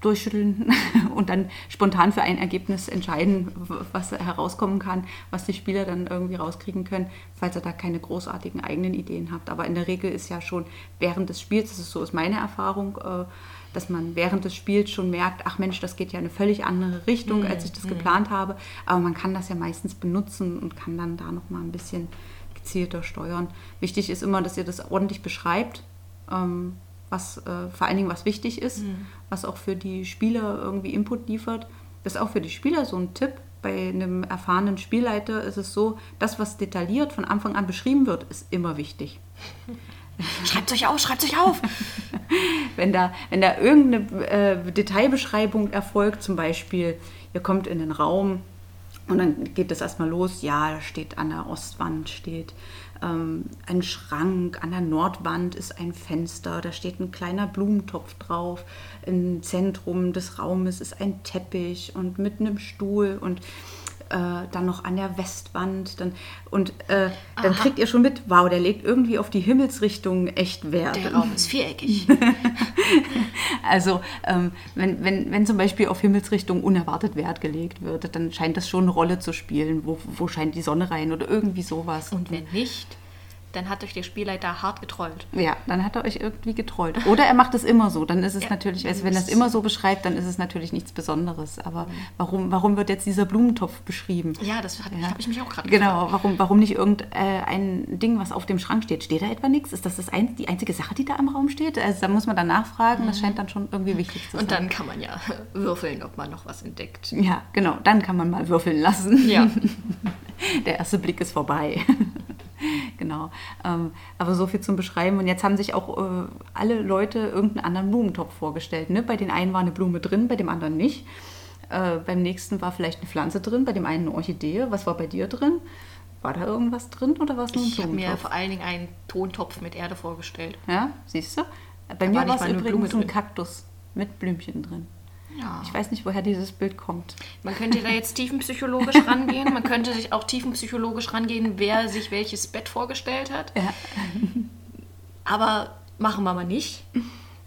durchschütteln und dann spontan für ein Ergebnis entscheiden, was herauskommen kann, was die Spieler dann irgendwie rauskriegen können, falls ihr da keine großartigen eigenen Ideen habt. Aber in der Regel ist ja schon während des Spiels, das ist so ist meine Erfahrung, äh, dass man während des Spiels schon merkt, ach Mensch, das geht ja in eine völlig andere Richtung, mhm. als ich das mhm. geplant habe. Aber man kann das ja meistens benutzen und kann dann da nochmal ein bisschen gezielter steuern. Wichtig ist immer, dass ihr das ordentlich beschreibt, ähm, was äh, vor allen Dingen was wichtig ist, mhm. was auch für die Spieler irgendwie Input liefert. Das ist auch für die Spieler so ein Tipp. Bei einem erfahrenen Spielleiter ist es so, das, was detailliert von Anfang an beschrieben wird, ist immer wichtig. Schreibt euch auf, schreibt euch auf. wenn, da, wenn da irgendeine äh, Detailbeschreibung erfolgt, zum Beispiel, ihr kommt in den Raum und dann geht das erstmal los, ja, da steht an der Ostwand steht ähm, ein Schrank, an der Nordwand ist ein Fenster, da steht ein kleiner Blumentopf drauf, im Zentrum des Raumes ist ein Teppich und mit einem Stuhl und äh, dann noch an der Westwand. Dann, und äh, dann kriegt ihr schon mit, wow, der legt irgendwie auf die Himmelsrichtung echt Wert. Der Raum ist viereckig. Also ähm, wenn, wenn, wenn zum Beispiel auf Himmelsrichtung unerwartet Wert gelegt wird, dann scheint das schon eine Rolle zu spielen. Wo, wo scheint die Sonne rein oder irgendwie sowas. Und wenn nicht, dann hat euch der Spielleiter hart getrollt. Ja, dann hat er euch irgendwie getrollt. Oder er macht es immer so. Dann ist es Ja, natürlich, also wenn er es immer so beschreibt, dann ist es natürlich nichts Besonderes. Aber warum, warum wird jetzt dieser Blumentopf beschrieben? Ja, das hat- habe ich mich auch gerade Genau, warum, warum nicht irgendein Ding, was auf dem Schrank steht? Steht da etwa nichts? Ist das, das ein, die einzige Sache, die da im Raum steht? Also da muss man dann nachfragen. Das scheint dann schon irgendwie wichtig zu sein. Und dann kann man ja würfeln, ob man noch was entdeckt. Ja, genau, dann kann man mal würfeln lassen. Ja. Der erste Blick ist vorbei. Genau. Ähm, aber so viel zum Beschreiben. Und jetzt haben sich auch äh, alle Leute irgendeinen anderen Blumentopf vorgestellt. Ne? Bei den einen war eine Blume drin, bei dem anderen nicht. Äh, beim nächsten war vielleicht eine Pflanze drin, bei dem einen eine Orchidee. Was war bei dir drin? War da irgendwas drin oder war es nur ein Ich habe mir vor allen Dingen einen Tontopf mit Erde vorgestellt. Ja, siehst du? Bei Da mir war es übrigens ein. Kaktus mit Blümchen drin. Ja. Ich weiß nicht, woher dieses Bild kommt. Man könnte da jetzt tiefenpsychologisch rangehen. Man könnte sich auch tiefenpsychologisch rangehen, wer sich welches Bett vorgestellt hat. Ja. Aber machen wir mal nicht.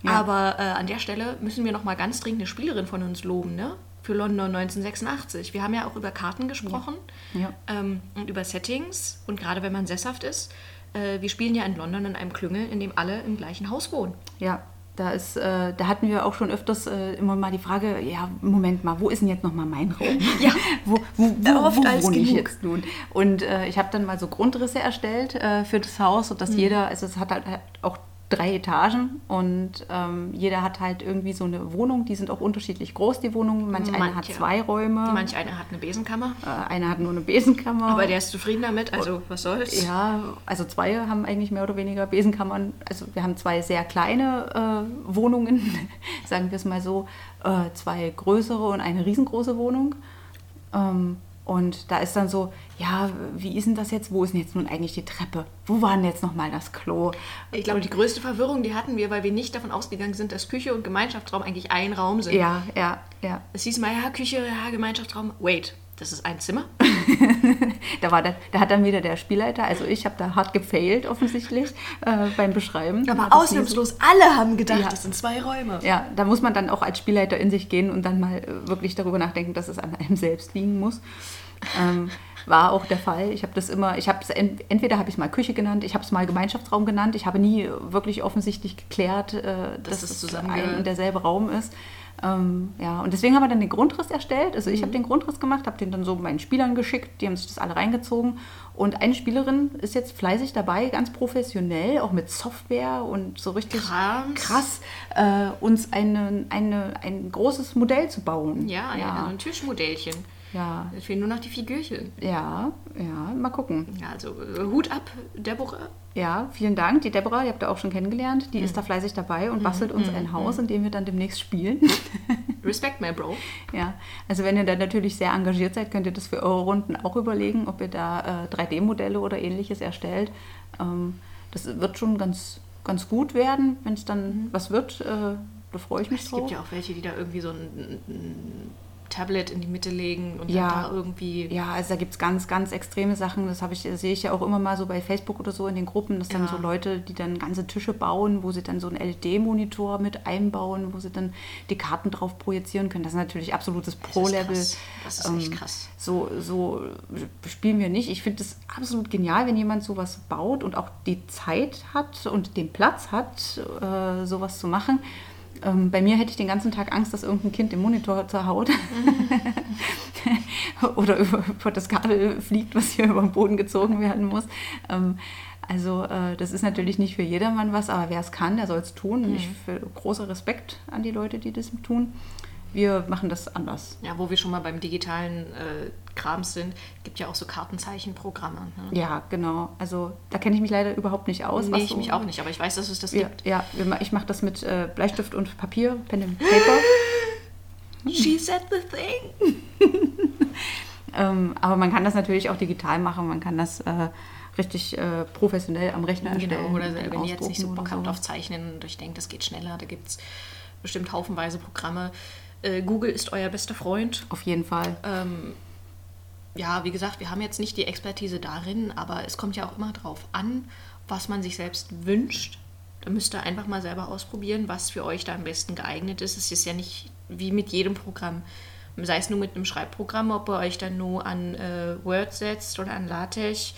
Ja. Aber äh, an der Stelle müssen wir noch mal ganz dringend eine Spielerin von uns loben, ne? Für London 1986. Wir haben ja auch über Karten gesprochen Ja. Ähm, und über Settings. Und gerade wenn man sesshaft ist, äh, wir spielen ja in London in einem Klüngel, in dem alle im gleichen Haus wohnen. Ja, da ist, äh, da hatten wir auch schon öfters äh, immer mal die Frage, ja, Moment mal, wo ist denn jetzt nochmal mein Raum? Ja. wo, wo, wo, Oft wo als wohne ich jetzt nun? Und äh, ich habe dann mal so Grundrisse erstellt äh, für das Haus, sodass Mhm. jeder, also es hat halt auch drei Etagen und ähm, jeder hat halt irgendwie so eine Wohnung, die sind auch unterschiedlich groß, die Wohnungen. Manch eine hat zwei Räume, Manch einer hat eine Besenkammer, äh, einer hat nur eine Besenkammer. aber der ist zufrieden damit, also was soll's. Ja, also zwei haben eigentlich mehr oder weniger Besenkammern. Also wir haben zwei sehr kleine äh, Wohnungen, sagen wir es mal so, äh, zwei größere und eine riesengroße Wohnung. Ähm, und da ist dann so, ja, wie ist denn das jetzt? Wo ist denn jetzt nun eigentlich die Treppe? Wo war denn jetzt nochmal das Klo? Ich glaube, die größte Verwirrung, die hatten wir, weil wir nicht davon ausgegangen sind, dass Küche und Gemeinschaftsraum eigentlich ein Raum sind. Ja, ja, ja. Es hieß mal, ja, Küche, ja, Gemeinschaftsraum. Wait, das ist ein Zimmer? Da, war da, da hat dann wieder der Spielleiter, also ich habe da hart gefailt offensichtlich äh, beim Beschreiben. Nie so- alle haben gedacht, Ja. das sind zwei Räume. Ja, da muss man dann auch als Spielleiter in sich gehen und dann mal äh, wirklich darüber nachdenken, dass es an einem selbst liegen muss. Ähm, war auch der Fall. Ich habe das immer, ich habe es ent, entweder habe ich es mal Küche genannt, ich habe es mal Gemeinschaftsraum genannt. Ich habe nie wirklich offensichtlich geklärt, äh, dass, es es zusammengehört. ein und derselbe Raum ist. Ähm, ja, und deswegen haben wir dann den Grundriss erstellt. Also Mhm. ich habe den Grundriss gemacht, habe den dann so meinen Spielern geschickt, die haben sich das alle reingezogen. Und eine Spielerin ist jetzt fleißig dabei, ganz professionell, auch mit Software und so richtig Krams. krass, äh, uns eine, eine, ein großes Modell zu bauen. Ja, ja. ja, ein Tischmodellchen. Ja, Es fehlen nur noch die Figürchen. ja, ja, mal gucken. Ja, also äh, Hut ab, Deborah. Ja, vielen Dank. Die Deborah, die habt ihr auch schon kennengelernt, Mhm. die ist da fleißig dabei und bastelt uns ein Haus, in dem wir dann demnächst spielen. Respect, my bro. Ja, also wenn ihr da natürlich sehr engagiert seid, könnt ihr das für eure Runden auch überlegen, ob ihr da äh, 3D-Modelle oder ähnliches erstellt. Ähm, das wird schon ganz, ganz gut werden, wenn es dann was wird. Äh, da freue ich mich Es drauf. gibt ja auch welche, die da irgendwie so ein Tablet in die Mitte legen und Ja. dann da irgendwie. Ja, also da gibt es ganz, ganz extreme Sachen. Das habe ich, das sehe ich ja auch immer mal so bei Facebook oder so in den Gruppen, dass dann Ja. so Leute, die dann ganze Tische bauen, wo sie dann so einen LED-Monitor mit einbauen, wo sie dann die Karten drauf projizieren können. Das ist natürlich absolutes Pro-Level. krass. Das ist echt krass. So, so spielen wir nicht. Ich finde es absolut genial, wenn jemand sowas baut und auch die Zeit hat und den Platz hat, äh, sowas zu machen. Ähm, bei mir hätte ich den ganzen Tag Angst, dass irgendein Kind den Monitor zerhaut. Oder über, über das Kabel fliegt, was hier über den Boden gezogen werden muss. Ähm, also äh, das ist natürlich nicht für jedermann was, aber wer es kann, der soll es tun. Und ich für großer Respekt an die Leute, die das tun. Wir machen das anders. Ja, wo wir schon mal beim digitalen äh, Krams sind, gibt ja auch so Kartenzeichenprogramme. Ne? Ja, genau. Also da kenne ich mich leider überhaupt nicht aus. Nee, was ich so- mich auch nicht, aber ich weiß, dass es das Ja, gibt. ja ich mache das mit äh, Bleistift und Papier, Pen and Paper. She said the thing. ähm, aber man kann das natürlich auch digital machen. Man kann das äh, richtig äh, professionell am Rechner erstellen. Genau, oder wenn ihr jetzt nicht so Bock habt auf Zeichnen und euch denkt, das geht schneller, da gibt es bestimmt haufenweise Programme. Äh, Google ist euer bester Freund. Auf jeden Fall. Ähm, ja, wie gesagt, wir haben jetzt nicht die Expertise darin, aber es kommt ja auch immer drauf an, was man sich selbst wünscht. Da müsst ihr einfach mal selber ausprobieren, was für euch da am besten geeignet ist. Es ist ja nicht wie mit jedem Programm, sei es nur mit einem Schreibprogramm, ob ihr euch dann nur an äh, Word setzt oder an LaTeX.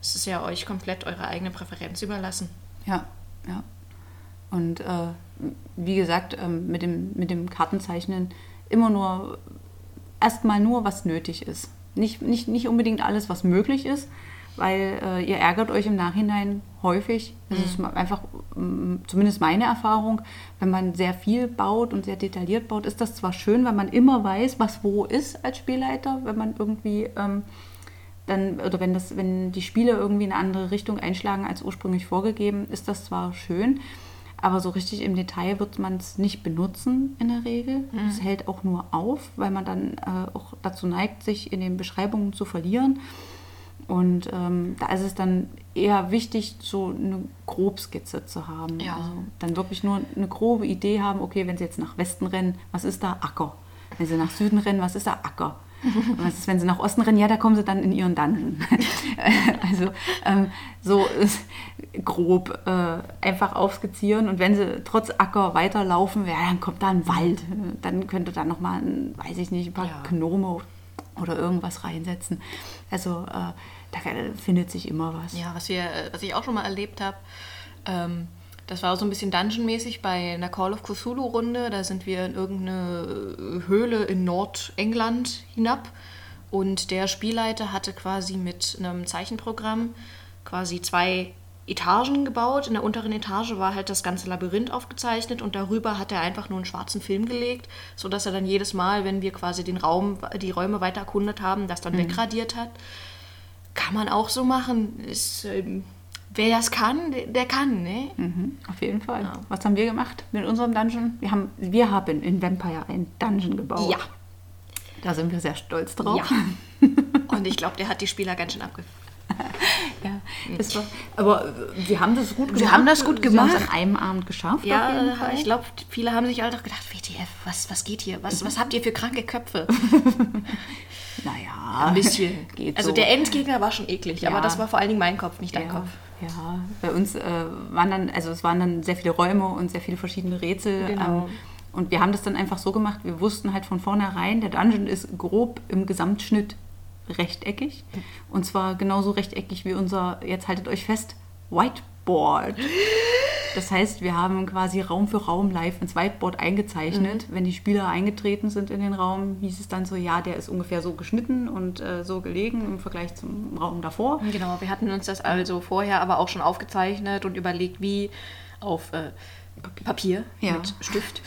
Es ist ja euch komplett eure eigene Präferenz überlassen. Ja, ja. Und äh, wie gesagt, ähm, mit, dem, mit dem Kartenzeichnen immer nur erstmal nur, was nötig ist. Nicht, nicht, nicht unbedingt alles, was möglich ist, weil äh, ihr ärgert euch im Nachhinein häufig. Das ist einfach mm, zumindest meine Erfahrung. Wenn man sehr viel baut und sehr detailliert baut, ist das zwar schön, weil man immer weiß, was wo ist als Spielleiter, wenn man irgendwie ähm, dann, oder wenn das, wenn die Spiele irgendwie in eine andere Richtung einschlagen als ursprünglich vorgegeben, ist das zwar schön, aber so richtig im Detail wird man es nicht benutzen in der Regel. Es hält auch nur auf, weil man dann äh, auch dazu neigt, sich in den Beschreibungen zu verlieren. Und ähm, da ist es dann eher wichtig, so eine Grobskizze zu haben. Ja. Also dann wirklich nur eine grobe Idee haben, okay, wenn sie jetzt nach Westen rennen, was ist da Acker? Wenn sie nach Süden rennen, was ist da Acker? Was ist, wenn sie nach Osten rennen? Ja, da kommen sie dann in ihren Dungeon. also ähm, so ist grob äh, einfach aufskizzieren. Und wenn sie trotz Acker weiterlaufen, ja, dann kommt da ein Wald. Dann könnte da nochmal, weiß ich nicht, ein paar Ja. Gnome oder irgendwas reinsetzen. Also äh, da findet sich immer was. Ja, was, wir, äh, was ich auch schon mal erlebt habe, ähm, das war so ein bisschen Dungeon-mäßig bei einer Call of Cthulhu-Runde. Da sind wir in irgendeine Höhle in Nordengland hinab. Und der Spielleiter hatte quasi mit einem Zeichenprogramm quasi zwei Etagen gebaut. In der unteren Etage war halt das ganze Labyrinth aufgezeichnet und darüber hat er einfach nur einen schwarzen Film gelegt, sodass er dann jedes Mal, wenn wir quasi den Raum, die Räume weiter erkundet haben, das dann wegradiert hat. Kann man auch so machen. Ist, ähm, wer das kann, der, kann, ne? Mhm, auf jeden Fall. Was haben wir gemacht mit unserem Dungeon? Wir haben, wir haben in Vampire ein Dungeon gebaut. Ja. Da sind wir sehr stolz drauf. Ja. Und ich glaube, der hat die Spieler ganz schön abge... Ja, das war, aber wir haben das gut gemacht. Wir haben das gut Wir haben es gemacht. an einem Abend geschafft. Ja, ich glaube, viele haben sich halt auch gedacht, WTF, was, was geht hier? Was, was habt ihr für kranke Köpfe? Naja, Ein bisschen. geht also so. der Endgegner war schon eklig, aber Ja. das war vor allen Dingen mein Kopf, nicht dein ja, Kopf. Ja, bei uns äh, waren dann, also es waren dann sehr viele Räume und sehr viele verschiedene Rätsel. Genau. Ähm, und wir haben das dann einfach so gemacht, wir wussten halt von vornherein, der Dungeon ist grob im Gesamtschnitt rechteckig. Und zwar genauso rechteckig wie unser, jetzt haltet euch fest, Whiteboard. Das heißt, wir haben quasi Raum für Raum live ins Whiteboard eingezeichnet. Wenn die Spieler eingetreten sind in den Raum, hieß es dann so, ja, der ist ungefähr so geschnitten und äh, so gelegen im Vergleich zum Raum davor. Genau, wir hatten uns das also vorher aber auch schon aufgezeichnet und überlegt, wie auf äh, Papier Ja. mit Stift.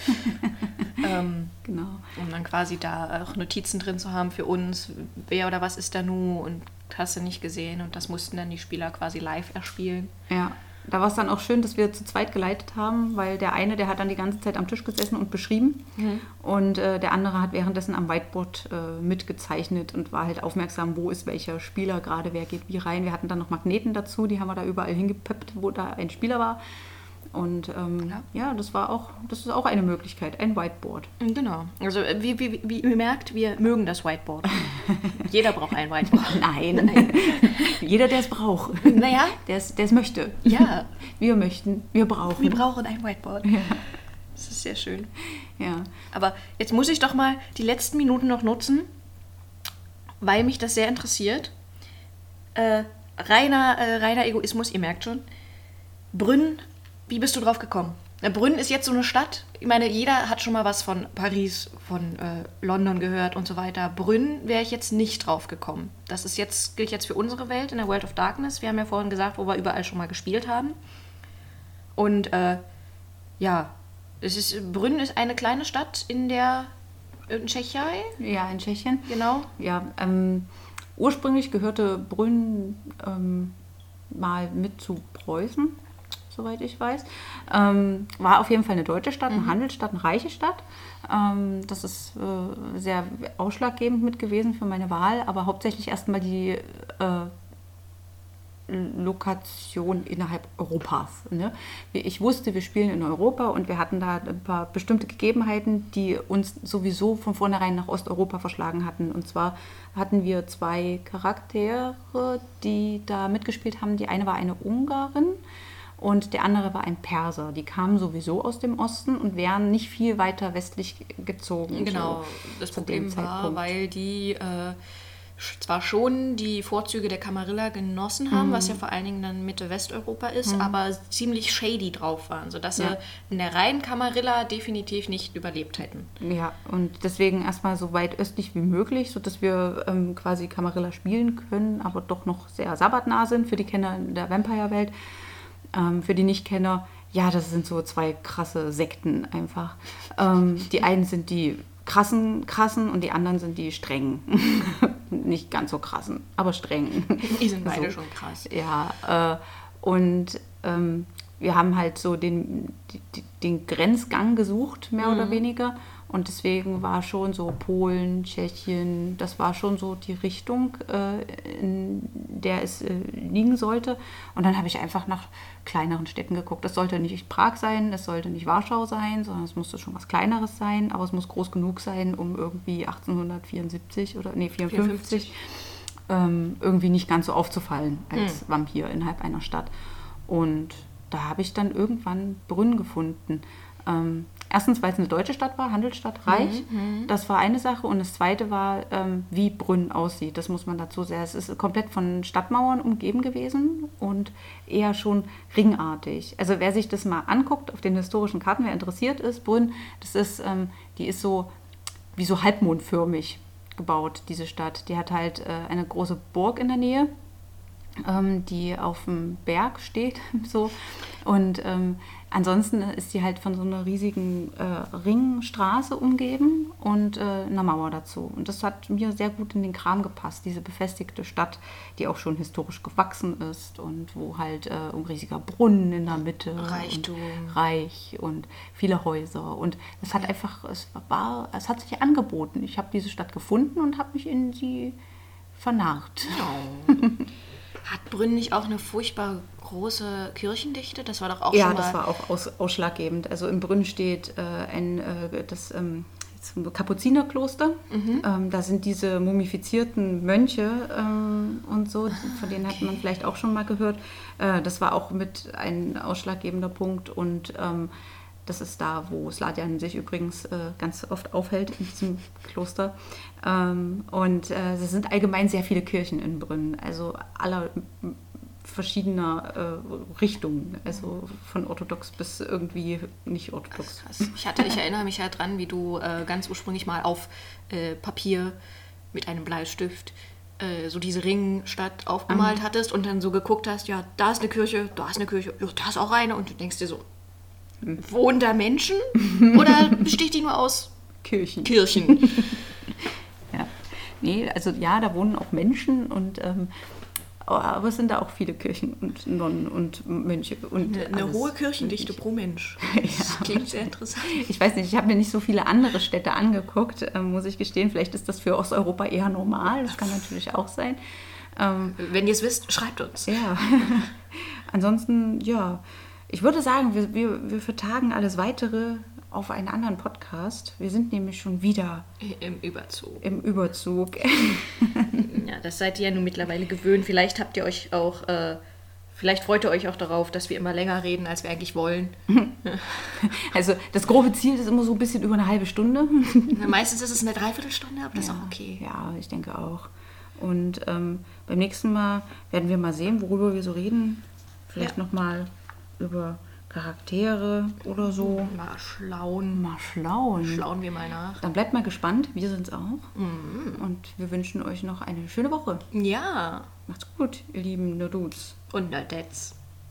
ähm, Genau. um dann quasi da auch Notizen drin zu haben für uns, wer oder was ist da nu und hast du nicht gesehen und das mussten dann die Spieler quasi live erspielen. Ja, da war es dann auch schön, dass wir zu zweit geleitet haben, weil der eine, der hat dann die ganze Zeit am Tisch gesessen und beschrieben und äh, der andere hat währenddessen am Whiteboard äh, mitgezeichnet und war halt aufmerksam, wo ist welcher Spieler gerade, wer geht wie rein. Wir hatten dann noch Magneten dazu, die haben wir da überall hingepeppt, wo da ein Spieler war. Und ähm, Ja. ja. das war auch, das ist auch eine Möglichkeit, ein Whiteboard. Genau. Also äh, wie, wie, wie ihr merkt, wir mögen das Whiteboard. Jeder braucht ein Whiteboard. Nein, jeder, der es braucht, Naja, der es möchte. ja, Wir möchten, wir brauchen. wir brauchen ein Whiteboard. Das ist sehr schön. ja. Aber jetzt muss ich doch mal die letzten Minuten noch nutzen, weil mich das sehr interessiert. Äh, reiner, äh, reiner Egoismus, ihr merkt schon. Brünn, wie bist du drauf gekommen? Brünn ist jetzt so eine Stadt. Ich meine, jeder hat schon mal was von Paris, von äh, London gehört und so weiter. Brünn wäre ich jetzt nicht drauf gekommen. Das ist jetzt, gilt jetzt für unsere Welt in der World of Darkness. Wir haben ja vorhin gesagt, wo wir überall schon mal gespielt haben. Und äh, ja, es ist, Brünn ist eine kleine Stadt in der in Tschechei, ja, in Tschechien. genau. Ja, ähm, ursprünglich gehörte Brünn ähm, mal mit zu Preußen, soweit ich weiß. Ähm, war auf jeden Fall eine deutsche Stadt, eine Handelsstadt, eine reiche Stadt. Ähm, das ist äh, sehr ausschlaggebend mit gewesen für meine Wahl, aber hauptsächlich erstmal die äh, Lokation innerhalb Europas. Ne? Ich wusste, wir spielen in Europa und wir hatten da ein paar bestimmte Gegebenheiten, die uns sowieso von vornherein nach Osteuropa verschlagen hatten. Und zwar hatten wir zwei Charaktere, die da mitgespielt haben. Die eine war eine Ungarin und der andere war ein Perser. Die kamen sowieso aus dem Osten und wären nicht viel weiter westlich gezogen. Genau, so das Problem war, weil die äh, zwar schon die Vorzüge der Camarilla genossen haben, mhm. was ja vor allen Dingen dann Mitte Westeuropa ist, mhm. aber ziemlich shady drauf waren, sodass ja. sie in der reinen Camarilla definitiv nicht überlebt hätten. Ja, und deswegen erstmal so weit östlich wie möglich, sodass wir ähm, quasi Camarilla spielen können, aber doch noch sehr sabbatnah sind für die Kenner der Vampire-Welt. Ähm, für die Nichtkenner, ja, das sind so zwei krasse Sekten einfach. Ähm, die einen sind die krassen, krassen und die anderen sind die strengen. Nicht ganz so krassen, aber streng. Die sind beide so. schon krass. Ja, äh, und ähm, wir haben halt so den, den Grenzgang gesucht, mehr mhm. oder weniger. Und deswegen war schon so Polen, Tschechien, das war schon so die Richtung, äh, in der es äh, liegen sollte. Und dann habe ich einfach nach kleineren Städten geguckt. Das sollte nicht Prag sein, es sollte nicht Warschau sein, sondern es musste schon was Kleineres sein, aber es muss groß genug sein, um irgendwie 1874 oder nee, 54, 54. Ähm, irgendwie nicht ganz so aufzufallen als hm. Vampir innerhalb einer Stadt. Und da habe ich dann irgendwann Brünn gefunden. Ähm, erstens, weil es eine deutsche Stadt war, Handelsstadt, reich. Mhm, mhm, das war eine Sache. Und das zweite war, ähm, wie Brünn aussieht. Das muss man dazu sagen. Es ist komplett von Stadtmauern umgeben gewesen und eher schon ringartig. Also wer sich das mal anguckt auf den historischen Karten, wer interessiert ist, Brünn, das ist, ähm, die ist so wie so halbmondförmig gebaut, diese Stadt. Die hat halt äh, eine große Burg in der Nähe ähm, die auf dem Berg steht. so. Und ähm, ansonsten ist die halt von so einer riesigen äh, Ringstraße umgeben und äh, einer Mauer dazu. Und das hat mir sehr gut in den Kram gepasst, diese befestigte Stadt, die auch schon historisch gewachsen ist und wo halt äh, ein riesiger Brunnen in der Mitte. Reichtum. Und reich und viele Häuser. Und es hat einfach, es war, es hat sich angeboten. Ich habe diese Stadt gefunden und habe mich in sie vernarrt. Oh. Hat Brünn nicht auch eine furchtbar große Kirchendichte? Das war doch auch ja, schon mal... Ja, das war auch aus, ausschlaggebend. Also in Brünn steht äh, ein, äh, das ähm, Kapuzinerkloster. Mhm. Ähm, da sind diese mumifizierten Mönche ähm, und so, von denen okay. hat man vielleicht auch schon mal gehört. Äh, das war auch mit ein ausschlaggebender Punkt und ähm, das ist da, wo Sladian sich übrigens äh, ganz oft aufhält, in diesem Kloster. Ähm, und äh, es sind allgemein sehr viele Kirchen in Brünn, also aller verschiedener äh, Richtungen, also von orthodox bis irgendwie nicht orthodox. Ich, hatte, ich erinnere mich ja dran, wie du äh, ganz ursprünglich mal auf äh, Papier mit einem Bleistift äh, so diese Ringstadt aufgemalt mhm. hattest und dann so geguckt hast, ja, da ist eine Kirche, da ist eine Kirche, ja, da ist auch eine und du denkst dir so, Wohnen da Menschen oder besteht die nur aus Kirchen? Kirchen. ja. Nee, also ja, da wohnen auch Menschen und ähm, aber es sind da auch viele Kirchen und Nonnen und Mönche. Und eine, eine hohe Kirchendichte pro Mensch. Das ja. klingt sehr interessant. Ich weiß nicht, ich habe mir nicht so viele andere Städte angeguckt, äh, muss ich gestehen. Vielleicht ist das für Osteuropa eher normal. Das kann natürlich auch sein. Ähm, Wenn ihr es wisst, schreibt uns. Ja. Ansonsten, ja, ich würde sagen, wir, wir, wir vertagen alles Weitere auf einen anderen Podcast. Wir sind nämlich schon wieder im Überzug. Im Überzug. ja, das seid ihr ja nun mittlerweile gewöhnt. Vielleicht habt ihr euch auch, äh, vielleicht freut ihr euch auch darauf, dass wir immer länger reden, als wir eigentlich wollen. also das grobe Ziel ist immer so ein bisschen über eine halbe Stunde. Na, meistens ist es eine Dreiviertelstunde, aber das ja, ist auch okay. Ja, ich denke auch. Und ähm, beim nächsten Mal werden wir mal sehen, worüber wir so reden. Vielleicht ja. nochmal über Charaktere oder so. Mal schlauen. Mal schlauen. Schlauen wir mal nach. Dann bleibt mal gespannt. Wir sind es auch. Mhm. Und wir wünschen euch noch eine schöne Woche. Ja. Macht's gut, ihr lieben Nerdudes. Und Nerdettes.